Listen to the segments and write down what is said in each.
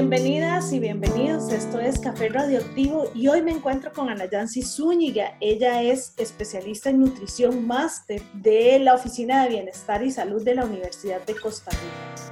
Bienvenidas y bienvenidos, esto es Café Radioactivo y hoy me encuentro con Ana Yancy Zúñiga. Ella es especialista en nutrición máster de la Oficina de Bienestar y Salud de la Universidad de Costa Rica.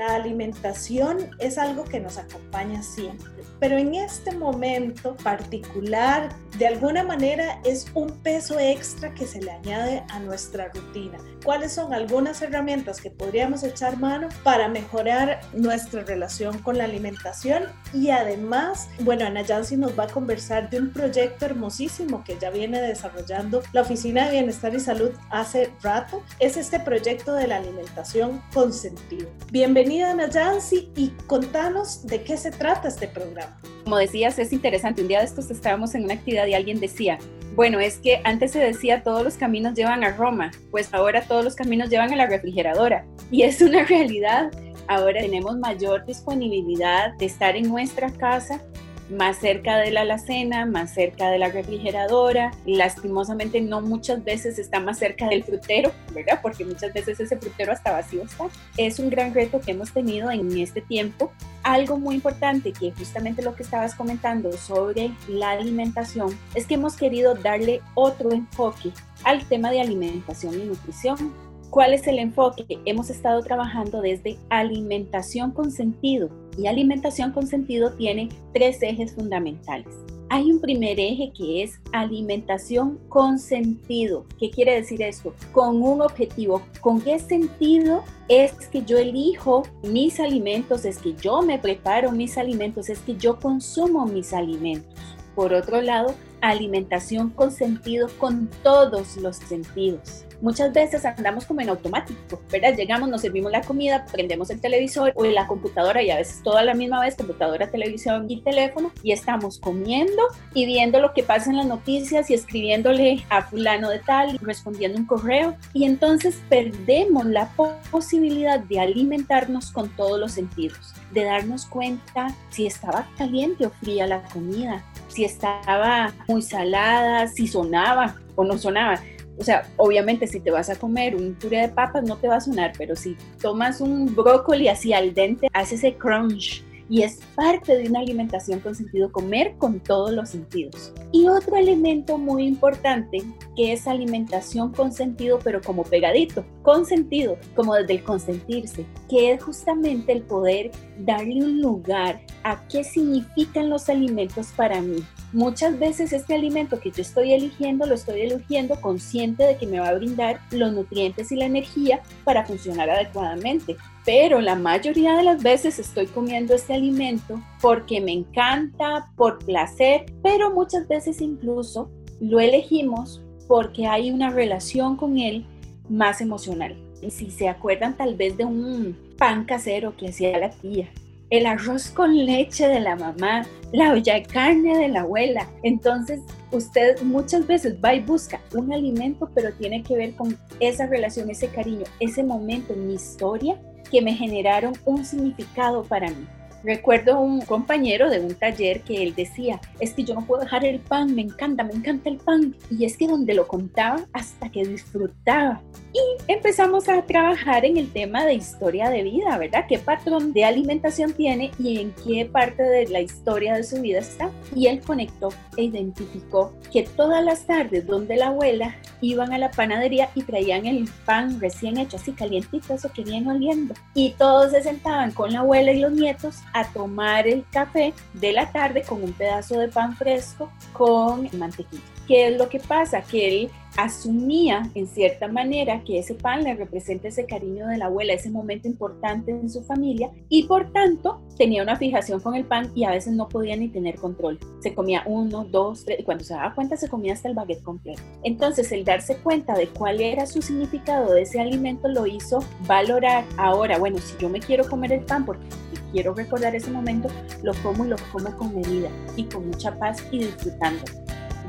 La alimentación es algo que nos acompaña siempre, pero en este momento particular, de alguna manera es un peso extra que se le añade a nuestra rutina. ¿Cuáles son algunas herramientas que podríamos echar mano para mejorar nuestra relación con la alimentación? Y además, bueno, Ana Yancy nos va a conversar de un proyecto hermosísimo que ya viene desarrollando la Oficina de Bienestar y Salud hace rato. Es este proyecto de la alimentación con sentido. Bienvenido bienvenida Nayansi y contanos de qué se trata este programa. Como decías, es interesante. Un día de estos estábamos en una actividad y alguien decía, bueno, es que antes se decía todos los caminos llevan a Roma, pues ahora todos los caminos llevan a la refrigeradora. Y es una realidad. Ahora tenemos mayor disponibilidad de estar en nuestra casa más cerca de la alacena, más cerca de la refrigeradora. Lastimosamente no muchas veces está más cerca del frutero, ¿verdad? Porque muchas veces ese frutero hasta vacío está. Es un gran reto que hemos tenido en este tiempo. Algo muy importante que justamente lo que estabas comentando sobre la alimentación es que hemos querido darle otro enfoque al tema de alimentación y nutrición ¿Cuál es el enfoque? Hemos estado trabajando desde alimentación con sentido y alimentación con sentido tiene tres ejes fundamentales. Hay un primer eje que es alimentación con sentido. ¿Qué quiere decir esto? Con un objetivo. ¿Con qué sentido es que yo elijo mis alimentos? Es que yo me preparo mis alimentos, es que yo consumo mis alimentos. Por otro lado, alimentación con sentido con todos los sentidos muchas veces andamos como en automático, ¿verdad? Llegamos, nos servimos la comida, prendemos el televisor o la computadora y a veces toda la misma vez, computadora, televisión y teléfono, y estamos comiendo y viendo lo que pasa en las noticias y escribiéndole a fulano de tal, respondiendo un correo, y entonces perdemos la posibilidad de alimentarnos con todos los sentidos, de darnos cuenta si estaba caliente o fría la comida, si estaba muy salada, si sonaba o no sonaba. O sea, obviamente si te vas a comer un puré de papas no te va a sonar, pero si tomas un brócoli así al dente, hace ese crunch y es parte de una alimentación con sentido comer con todos los sentidos. Y otro elemento muy importante que es alimentación con sentido, pero como pegadito, con sentido, como desde el consentirse, que es justamente el poder darle un lugar a qué significan los alimentos para mí. Muchas veces este alimento que yo estoy eligiendo lo estoy eligiendo consciente de que me va a brindar los nutrientes y la energía para funcionar adecuadamente pero la mayoría de las veces estoy comiendo este alimento porque me encanta, por placer, pero muchas veces incluso lo elegimos porque hay una relación con él más emocional. Si se acuerdan tal vez de un pan casero que hacía la tía, el arroz con leche de la mamá, la olla de carne de la abuela. Entonces, usted muchas veces va y busca un alimento, pero tiene que ver con esa relación, ese cariño, ese momento en mi historia que me generaron un significado para mí. Recuerdo un compañero de un taller que él decía, es que yo no puedo dejar el pan, me encanta, me encanta el pan. Y es que donde lo contaba hasta que disfrutaba. Y empezamos a trabajar en el tema de historia de vida, ¿verdad? ¿Qué patrón de alimentación tiene y en qué parte de la historia de su vida está? Y él conectó e identificó que todas las tardes donde la abuela iban a la panadería y traían el pan recién hecho, así calientito, eso que viene oliendo. Y todos se sentaban con la abuela y los nietos a tomar el café de la tarde con un pedazo de pan fresco con mantequilla. ¿Qué es lo que pasa? Que él asumía en cierta manera que ese pan le representa ese cariño de la abuela, ese momento importante en su familia y por tanto tenía una fijación con el pan y a veces no podía ni tener control. Se comía uno, dos, tres y cuando se daba cuenta se comía hasta el baguette completo. Entonces el darse cuenta de cuál era su significado de ese alimento lo hizo valorar ahora, bueno, si yo me quiero comer el pan porque quiero recordar ese momento, lo como y lo como con medida y con mucha paz y disfrutando.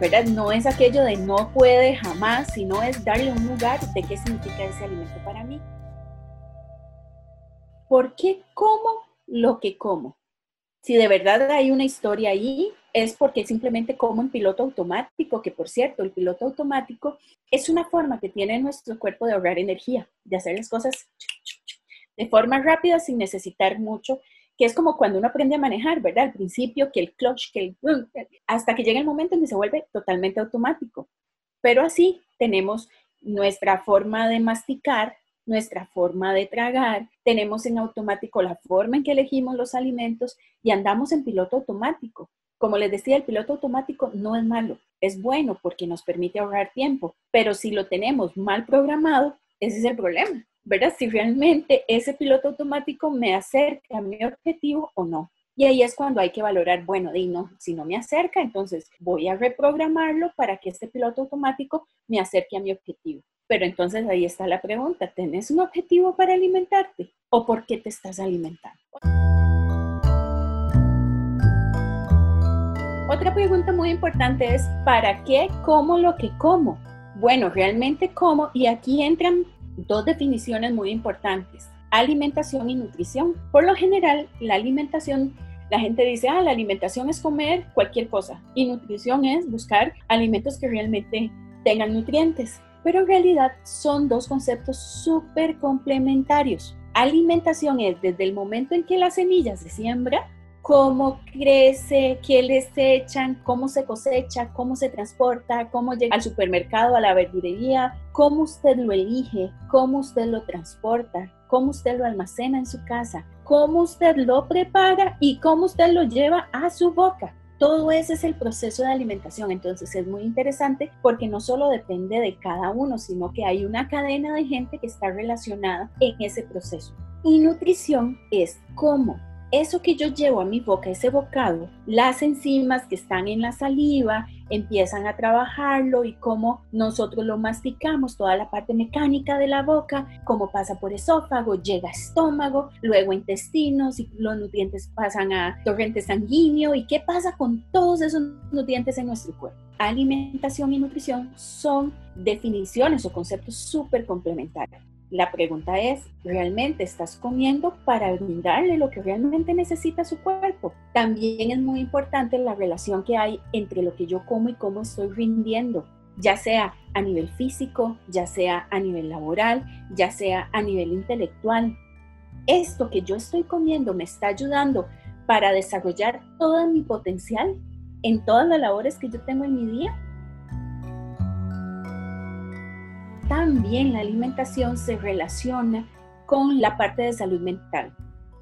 ¿Verdad? No es aquello de no puede jamás, sino es darle un lugar de qué significa ese alimento para mí. ¿Por qué como lo que como? Si de verdad hay una historia ahí, es porque simplemente como en piloto automático, que por cierto, el piloto automático es una forma que tiene nuestro cuerpo de ahorrar energía, de hacer las cosas de forma rápida sin necesitar mucho que es como cuando uno aprende a manejar, ¿verdad? Al principio, que el clutch, que el... hasta que llega el momento en que se vuelve totalmente automático. Pero así tenemos nuestra forma de masticar, nuestra forma de tragar, tenemos en automático la forma en que elegimos los alimentos y andamos en piloto automático. Como les decía, el piloto automático no es malo, es bueno porque nos permite ahorrar tiempo, pero si lo tenemos mal programado, ese es el problema. ¿Verdad? Si realmente ese piloto automático me acerca a mi objetivo o no. Y ahí es cuando hay que valorar, bueno, y no, si no me acerca, entonces voy a reprogramarlo para que este piloto automático me acerque a mi objetivo. Pero entonces ahí está la pregunta, ¿tenés un objetivo para alimentarte o por qué te estás alimentando? Otra pregunta muy importante es, ¿para qué como lo que como? Bueno, realmente como, y aquí entran dos definiciones muy importantes, alimentación y nutrición. Por lo general, la alimentación, la gente dice, ah, la alimentación es comer cualquier cosa y nutrición es buscar alimentos que realmente tengan nutrientes. Pero en realidad son dos conceptos súper complementarios. Alimentación es desde el momento en que la semilla se siembra cómo crece, qué les echan, cómo se cosecha, cómo se transporta, cómo llega al supermercado, a la verdurería, cómo usted lo elige, cómo usted lo transporta, cómo usted lo almacena en su casa, cómo usted lo prepara y cómo usted lo lleva a su boca. Todo ese es el proceso de alimentación, entonces es muy interesante porque no solo depende de cada uno, sino que hay una cadena de gente que está relacionada en ese proceso. Y nutrición es cómo eso que yo llevo a mi boca, ese bocado, las enzimas que están en la saliva empiezan a trabajarlo y cómo nosotros lo masticamos, toda la parte mecánica de la boca, cómo pasa por esófago, llega a estómago, luego intestinos y los nutrientes pasan a torrente sanguíneo y qué pasa con todos esos nutrientes en nuestro cuerpo. Alimentación y nutrición son definiciones o conceptos súper complementarios. La pregunta es, ¿realmente estás comiendo para brindarle lo que realmente necesita su cuerpo? También es muy importante la relación que hay entre lo que yo como y cómo estoy rindiendo, ya sea a nivel físico, ya sea a nivel laboral, ya sea a nivel intelectual. Esto que yo estoy comiendo me está ayudando para desarrollar todo mi potencial en todas las labores que yo tengo en mi día también la alimentación se relaciona con la parte de salud mental.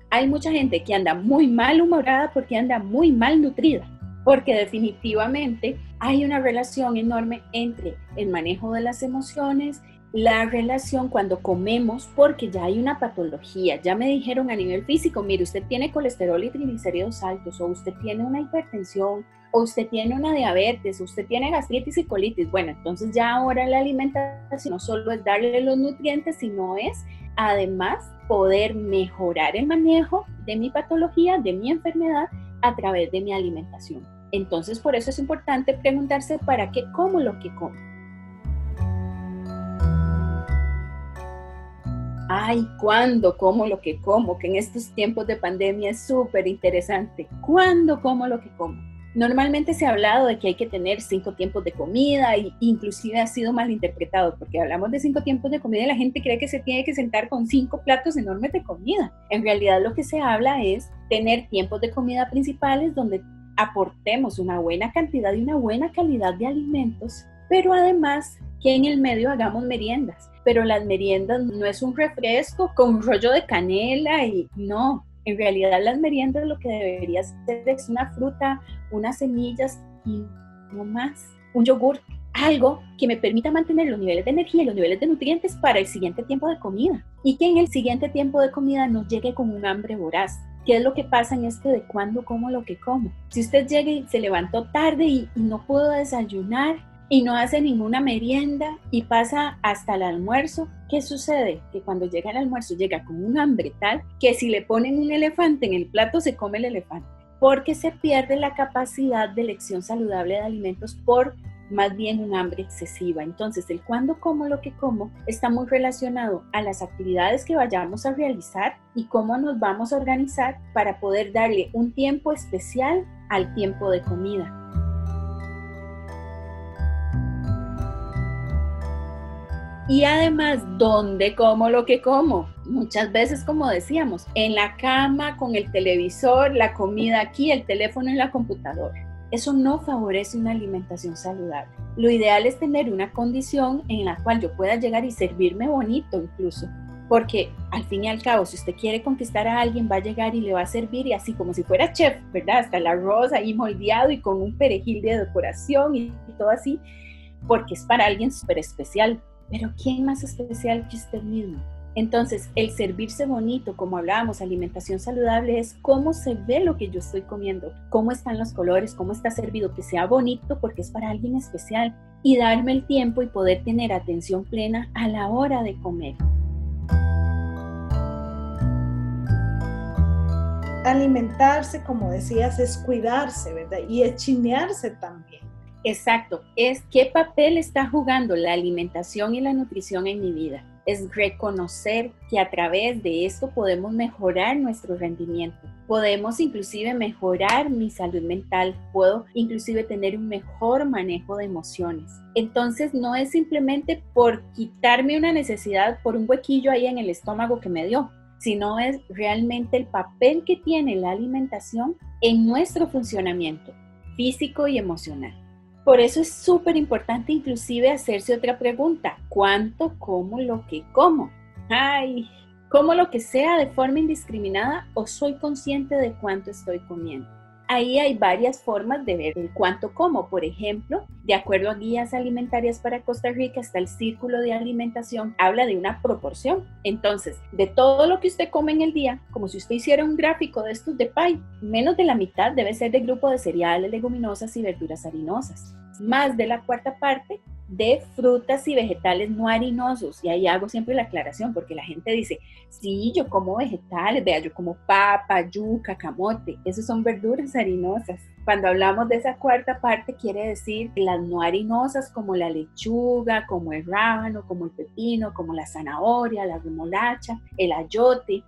Hay mucha gente que anda muy mal humorada porque anda muy mal nutrida, porque definitivamente hay una relación enorme entre el manejo de las emociones, la relación cuando comemos, porque ya hay una patología. Ya me dijeron a nivel físico, mire, usted tiene colesterol y triglicéridos altos, o usted tiene una hipertensión, o usted tiene una diabetes, usted tiene gastritis y colitis. Bueno, entonces ya ahora la alimentación no solo es darle los nutrientes, sino es además poder mejorar el manejo de mi patología, de mi enfermedad a través de mi alimentación. Entonces, por eso es importante preguntarse para qué como lo que como. Ay, ¿cuándo como lo que como? Que en estos tiempos de pandemia es súper interesante. ¿Cuándo como lo que como? Normalmente se ha hablado de que hay que tener cinco tiempos de comida e inclusive ha sido malinterpretado porque hablamos de cinco tiempos de comida y la gente cree que se tiene que sentar con cinco platos enormes de comida. En realidad lo que se habla es tener tiempos de comida principales donde aportemos una buena cantidad y una buena calidad de alimentos, pero además que en el medio hagamos meriendas. Pero las meriendas no es un refresco con un rollo de canela y no, en realidad las meriendas lo que debería ser es una fruta, unas semillas y no más. Un yogur, algo que me permita mantener los niveles de energía y los niveles de nutrientes para el siguiente tiempo de comida y que en el siguiente tiempo de comida no llegue con un hambre voraz. ¿Qué es lo que pasa en este de cuándo como lo que como? Si usted llega y se levantó tarde y, y no pudo desayunar y no hace ninguna merienda y pasa hasta el almuerzo, ¿qué sucede? Que cuando llega el almuerzo llega con un hambre tal que si le ponen un elefante en el plato se come el elefante porque se pierde la capacidad de elección saludable de alimentos por más bien un hambre excesiva. Entonces, el cuándo como lo que como está muy relacionado a las actividades que vayamos a realizar y cómo nos vamos a organizar para poder darle un tiempo especial al tiempo de comida. Y además, ¿dónde como lo que como? Muchas veces, como decíamos, en la cama, con el televisor, la comida aquí, el teléfono en la computadora. Eso no favorece una alimentación saludable. Lo ideal es tener una condición en la cual yo pueda llegar y servirme bonito incluso. Porque al fin y al cabo, si usted quiere conquistar a alguien, va a llegar y le va a servir y así como si fuera chef, ¿verdad? Hasta el arroz ahí moldeado y con un perejil de decoración y, todo así, porque es para alguien súper especial pero ¿quién más especial que usted mismo? Entonces, el servirse bonito, como hablábamos, alimentación saludable, es cómo se ve lo que yo estoy comiendo, cómo están los colores, cómo está servido, que sea bonito porque es para alguien especial y darme el tiempo y poder tener atención plena a la hora de comer. Alimentarse, como decías, es cuidarse, ¿verdad? Y es chinearse también. Exacto, es qué papel está jugando la alimentación y la nutrición en mi vida. Es reconocer que a través de esto podemos mejorar nuestro rendimiento. Podemos inclusive mejorar mi salud mental. Puedo inclusive tener un mejor manejo de emociones. Entonces no es simplemente por quitarme una necesidad por un huequillo ahí en el estómago que me dio, sino es realmente el papel que tiene la alimentación en nuestro funcionamiento físico y emocional. Por eso es súper importante inclusive hacerse otra pregunta. ¿Cuánto como lo que como? Ay, ¿como lo que sea de forma indiscriminada o soy consciente de cuánto estoy comiendo? Ahí hay varias formas de ver el cuánto como. Por ejemplo, de acuerdo a guías alimentarias para Costa Rica, está el círculo de alimentación, habla de una proporción. Entonces, de todo lo que usted come en el día, como si usted hiciera un gráfico de estos de pie, menos de la mitad debe ser de grupo de cereales, leguminosas y verduras harinosas. Más de la cuarta parte de frutas y vegetales no harinosos. Y ahí hago siempre la aclaración, porque la gente dice, sí, yo como vegetales, vea, yo como papa, yuca, camote, esos son verduras harinosas. Cuando hablamos de esa cuarta parte, quiere decir las no harinosas como la lechuga, como el rábano, como el pepino, como la zanahoria, la remolacha, el ayote,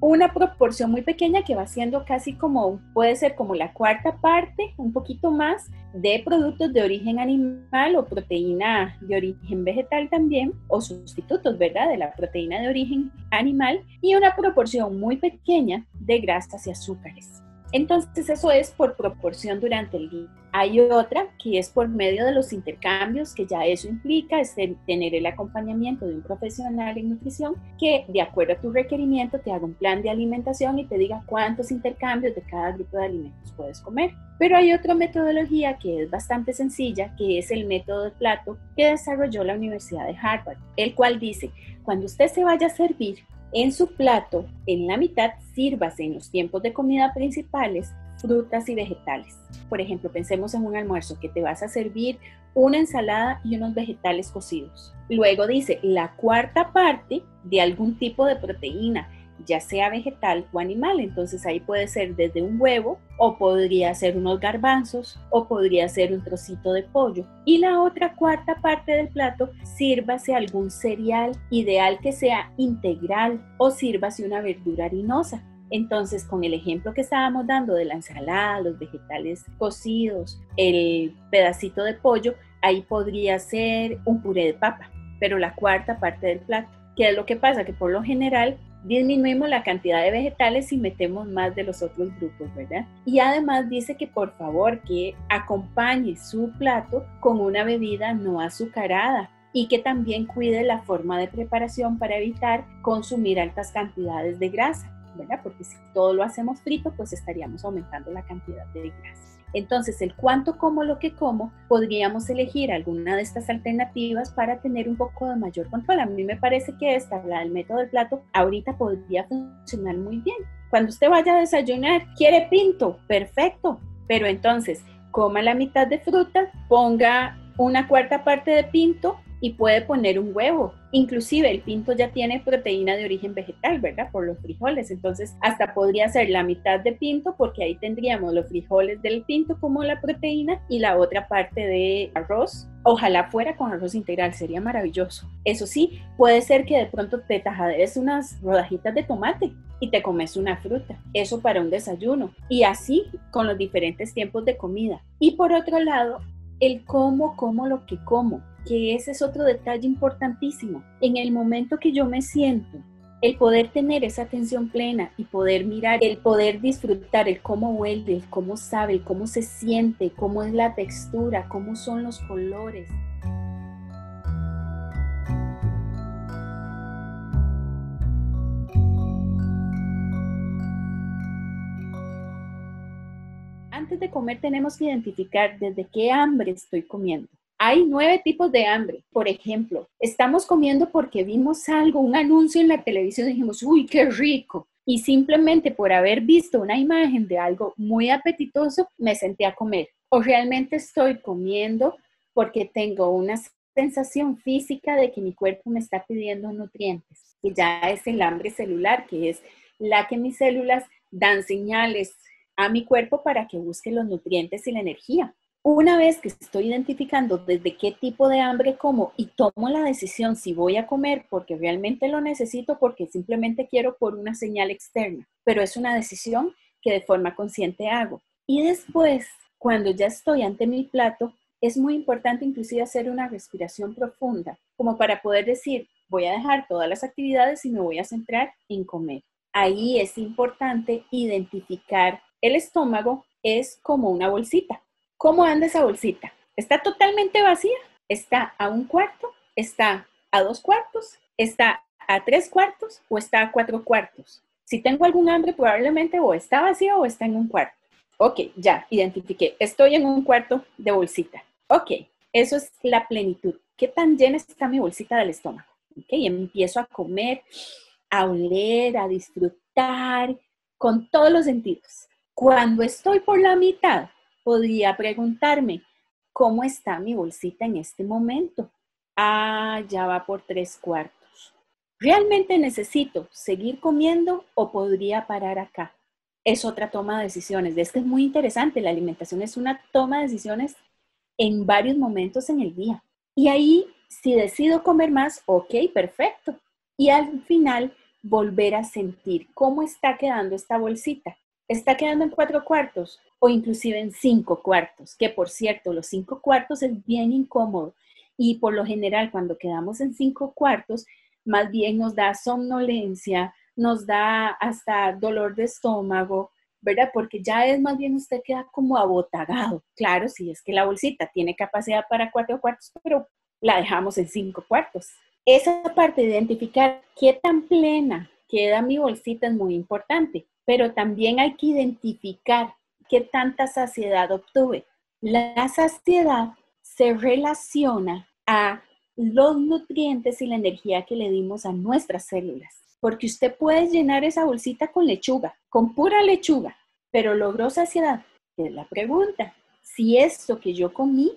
una proporción muy pequeña que va siendo casi como, puede ser como la cuarta parte, un poquito más, de productos de origen animal o proteína de origen vegetal también, o sustitutos, ¿verdad? De la proteína de origen animal, y una proporción muy pequeña de grasas y azúcares. Entonces eso es por proporción durante el día. Hay otra que es por medio de los intercambios, que ya eso implica es tener el acompañamiento de un profesional en nutrición que de acuerdo a tu requerimiento te haga un plan de alimentación y te diga cuántos intercambios de cada grupo de alimentos puedes comer. Pero hay otra metodología que es bastante sencilla, que es el método de plato que desarrolló la Universidad de Harvard, el cual dice, cuando usted se vaya a servir, en su plato, en la mitad, sírvase en los tiempos de comida principales frutas y vegetales. Por ejemplo, pensemos en un almuerzo que te vas a servir una ensalada y unos vegetales cocidos. Luego dice la cuarta parte de algún tipo de proteína, ya sea vegetal o animal. Entonces ahí puede ser desde un huevo o podría ser unos garbanzos o podría ser un trocito de pollo. Y la otra cuarta parte del plato, sírvase algún cereal, ideal que sea integral o sírvase una verdura harinosa. Entonces, con el ejemplo que estábamos dando de la ensalada, los vegetales cocidos, el pedacito de pollo, ahí podría ser un puré de papa, pero la cuarta parte del plato. ¿Qué es lo que pasa? Que por lo general disminuimos la cantidad de vegetales y metemos más de los otros grupos, ¿verdad? Y además dice que por favor que acompañe su plato con una bebida no azucarada y que también cuide la forma de preparación para evitar consumir altas cantidades de grasa, ¿verdad? Porque si todo lo hacemos frito, pues estaríamos aumentando la cantidad de grasa. Entonces, el cuánto como lo que como, podríamos elegir alguna de estas alternativas para tener un poco de mayor control. A mí me parece que esta, la del método del plato, ahorita podría funcionar muy bien. Cuando usted vaya a desayunar, quiere pinto, perfecto, pero entonces coma la mitad de fruta, ponga una cuarta parte de pinto y puede poner un huevo. Inclusive el pinto ya tiene proteína de origen vegetal, ¿verdad? Por los frijoles. Entonces hasta podría ser la mitad de pinto porque ahí tendríamos los frijoles del pinto como la proteína y la otra parte de arroz. Ojalá fuera con arroz integral, sería maravilloso. Eso sí, puede ser que de pronto te tajaderes unas rodajitas de tomate y te comes una fruta. Eso para un desayuno. Y así con los diferentes tiempos de comida. Y por otro lado, el cómo como lo que como que ese es otro detalle importantísimo. En el momento que yo me siento, el poder tener esa atención plena y poder mirar, el poder disfrutar, el cómo huele, el cómo sabe, el cómo se siente, cómo es la textura, cómo son los colores. Antes de comer tenemos que identificar desde qué hambre estoy comiendo. Hay nueve tipos de hambre. Por ejemplo, estamos comiendo porque vimos algo, un anuncio en la televisión dijimos, uy, qué rico. Y simplemente por haber visto una imagen de algo muy apetitoso, me senté a comer. O realmente estoy comiendo porque tengo una sensación física de que mi cuerpo me está pidiendo nutrientes. Y ya es el hambre celular, que es la que mis células dan señales a mi cuerpo para que busque los nutrientes y la energía. Una vez que estoy identificando desde qué tipo de hambre como y tomo la decisión si voy a comer porque realmente lo necesito, porque simplemente quiero por una señal externa, pero es una decisión que de forma consciente hago. Y después, cuando ya estoy ante mi plato, es muy importante inclusive hacer una respiración profunda, como para poder decir, voy a dejar todas las actividades y me voy a centrar en comer. Ahí es importante identificar el estómago, es como una bolsita ¿Cómo anda esa bolsita? ¿Está totalmente vacía? ¿Está a un cuarto? ¿Está a dos cuartos? ¿Está a tres cuartos? ¿O está a cuatro cuartos? Si tengo algún hambre, probablemente o está vacía o está en un cuarto. Ok, ya, identifiqué. Estoy en un cuarto de bolsita. Ok, eso es la plenitud. ¿Qué tan llena está mi bolsita del estómago? Ok, empiezo a comer, a oler, a disfrutar con todos los sentidos. Cuando estoy por la mitad, podría preguntarme, ¿cómo está mi bolsita en este momento? Ah, ya va por tres cuartos. ¿Realmente necesito seguir comiendo o podría parar acá? Es otra toma de decisiones. Esto es muy interesante. La alimentación es una toma de decisiones en varios momentos en el día. Y ahí, si decido comer más, ok, perfecto. Y al final, volver a sentir cómo está quedando esta bolsita. ¿Está quedando en cuatro cuartos? O inclusive en cinco cuartos, que por cierto, los cinco cuartos es bien incómodo y por lo general cuando quedamos en cinco cuartos, más bien nos da somnolencia, nos da hasta dolor de estómago, ¿verdad? Porque ya es más bien usted queda como abotagado. Claro, si es que la bolsita tiene capacidad para cuatro cuartos, pero la dejamos en cinco cuartos. Esa parte de identificar qué tan plena queda mi bolsita es muy importante, pero también hay que identificar ¿qué tanta saciedad obtuve? La saciedad se relaciona a los nutrientes y la energía que le dimos a nuestras células. Porque usted puede llenar esa bolsita con lechuga, con pura lechuga, pero logró saciedad. Es la pregunta. Si esto que yo comí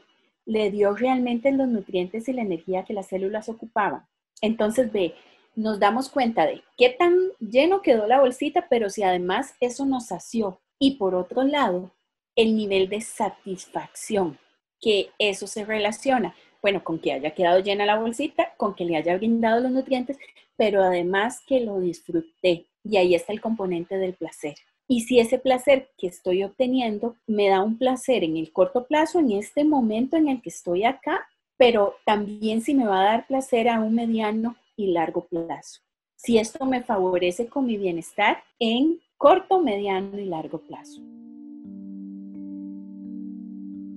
le dio realmente los nutrientes y la energía que las células ocupaban. Entonces, ve, nos damos cuenta de qué tan lleno quedó la bolsita, pero si además eso nos sació, y por otro lado, el nivel de satisfacción, que eso se relaciona, bueno, con que haya quedado llena la bolsita, con que le haya brindado los nutrientes, pero además que lo disfruté. Y ahí está el componente del placer. Y si ese placer que estoy obteniendo me da un placer en el corto plazo, en este momento en el que estoy acá, pero también si me va a dar placer a un mediano y largo plazo. Si esto me favorece con mi bienestar en corto, mediano y largo plazo.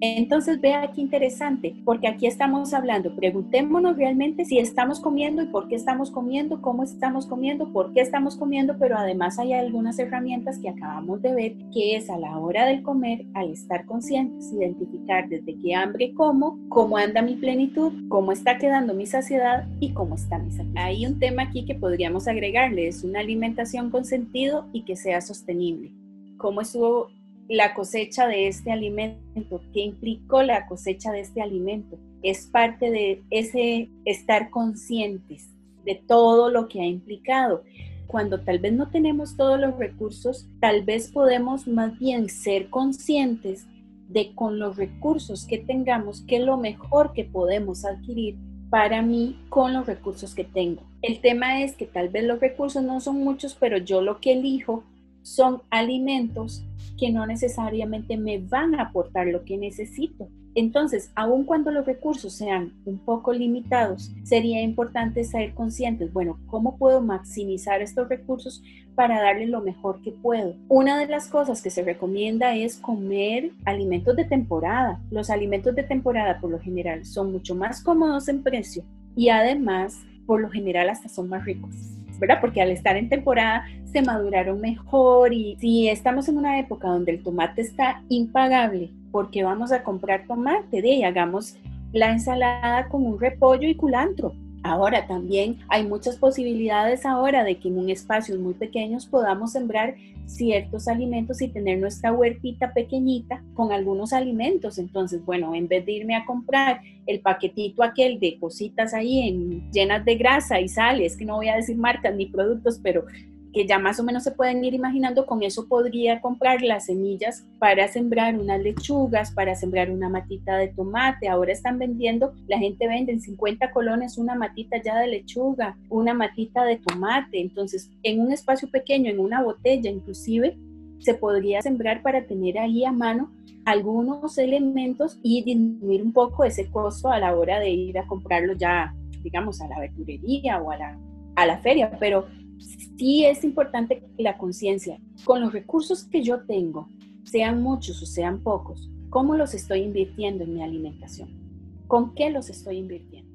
Entonces vea qué interesante, porque aquí estamos hablando, preguntémonos realmente si estamos comiendo y por qué estamos comiendo, cómo estamos comiendo, por qué estamos comiendo, pero además hay algunas herramientas que acabamos de ver, que es a la hora del comer, al estar conscientes, identificar desde qué hambre como, cómo anda mi plenitud, cómo está quedando mi saciedad y cómo está mi saciedad. Hay un tema aquí que podríamos agregarle, es una alimentación con sentido y que sea sostenible. ¿Cómo estuvo la cosecha de este alimento, qué implicó la cosecha de este alimento. Es parte de ese estar conscientes de todo lo que ha implicado. Cuando tal vez no tenemos todos los recursos, tal vez podemos más bien ser conscientes de con los recursos que tengamos, qué es lo mejor que podemos adquirir para mí con los recursos que tengo. El tema es que tal vez los recursos no son muchos, pero yo lo que elijo son alimentos que no necesariamente me van a aportar lo que necesito. Entonces, aun cuando los recursos sean un poco limitados, sería importante ser conscientes, bueno, ¿cómo puedo maximizar estos recursos para darle lo mejor que puedo? Una de las cosas que se recomienda es comer alimentos de temporada. Los alimentos de temporada por lo general son mucho más cómodos en precio y además, por lo general, hasta son más ricos. Porque al estar en temporada se maduraron mejor y si estamos en una época donde el tomate está impagable, porque vamos a comprar tomate, de hagamos la ensalada con un repollo y culantro. Ahora también hay muchas posibilidades ahora de que en un espacios muy pequeños podamos sembrar ciertos alimentos y tener nuestra huertita pequeñita con algunos alimentos. Entonces, bueno, en vez de irme a comprar el paquetito aquel de cositas ahí en, llenas de grasa y sal, es que no voy a decir marcas ni productos, pero que ya más o menos se pueden ir imaginando, con eso podría comprar las semillas para sembrar unas lechugas, para sembrar una matita de tomate. Ahora están vendiendo, la gente vende en 50 colones una matita ya de lechuga, una matita de tomate. Entonces, en un espacio pequeño, en una botella inclusive, se podría sembrar para tener ahí a mano algunos elementos y disminuir un poco ese costo a la hora de ir a comprarlo ya, digamos, a la verdurería o a la, a la feria. Pero sí es importante la conciencia, con los recursos que yo tengo, sean muchos o sean pocos, ¿cómo los estoy invirtiendo en mi alimentación? ¿Con qué los estoy invirtiendo?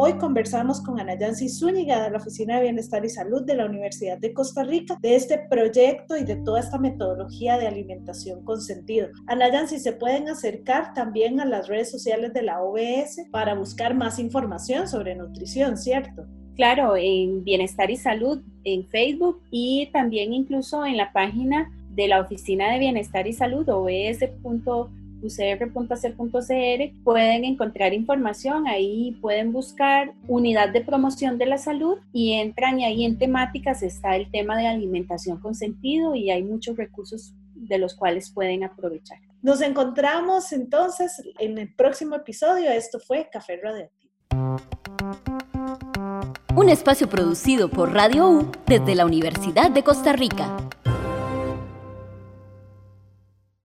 Hoy conversamos con Ana Yancy Zúñiga de la Oficina de Bienestar y Salud de la Universidad de Costa Rica de este proyecto y de toda esta metodología de alimentación con sentido. Ana Yancy, se pueden acercar también a las redes sociales de la OBS para buscar más información sobre nutrición, ¿cierto? Claro, en Bienestar y Salud en Facebook y también incluso en la página de la Oficina de Bienestar y Salud, obs.com ucr.ac.cr pueden encontrar información, ahí pueden buscar unidad de promoción de la salud y entran y ahí en temáticas está el tema de alimentación con sentido y hay muchos recursos de los cuales pueden aprovechar. Nos encontramos entonces en el próximo episodio. Esto fue Café Radioactivo. Un espacio producido por Radio U desde la Universidad de Costa Rica.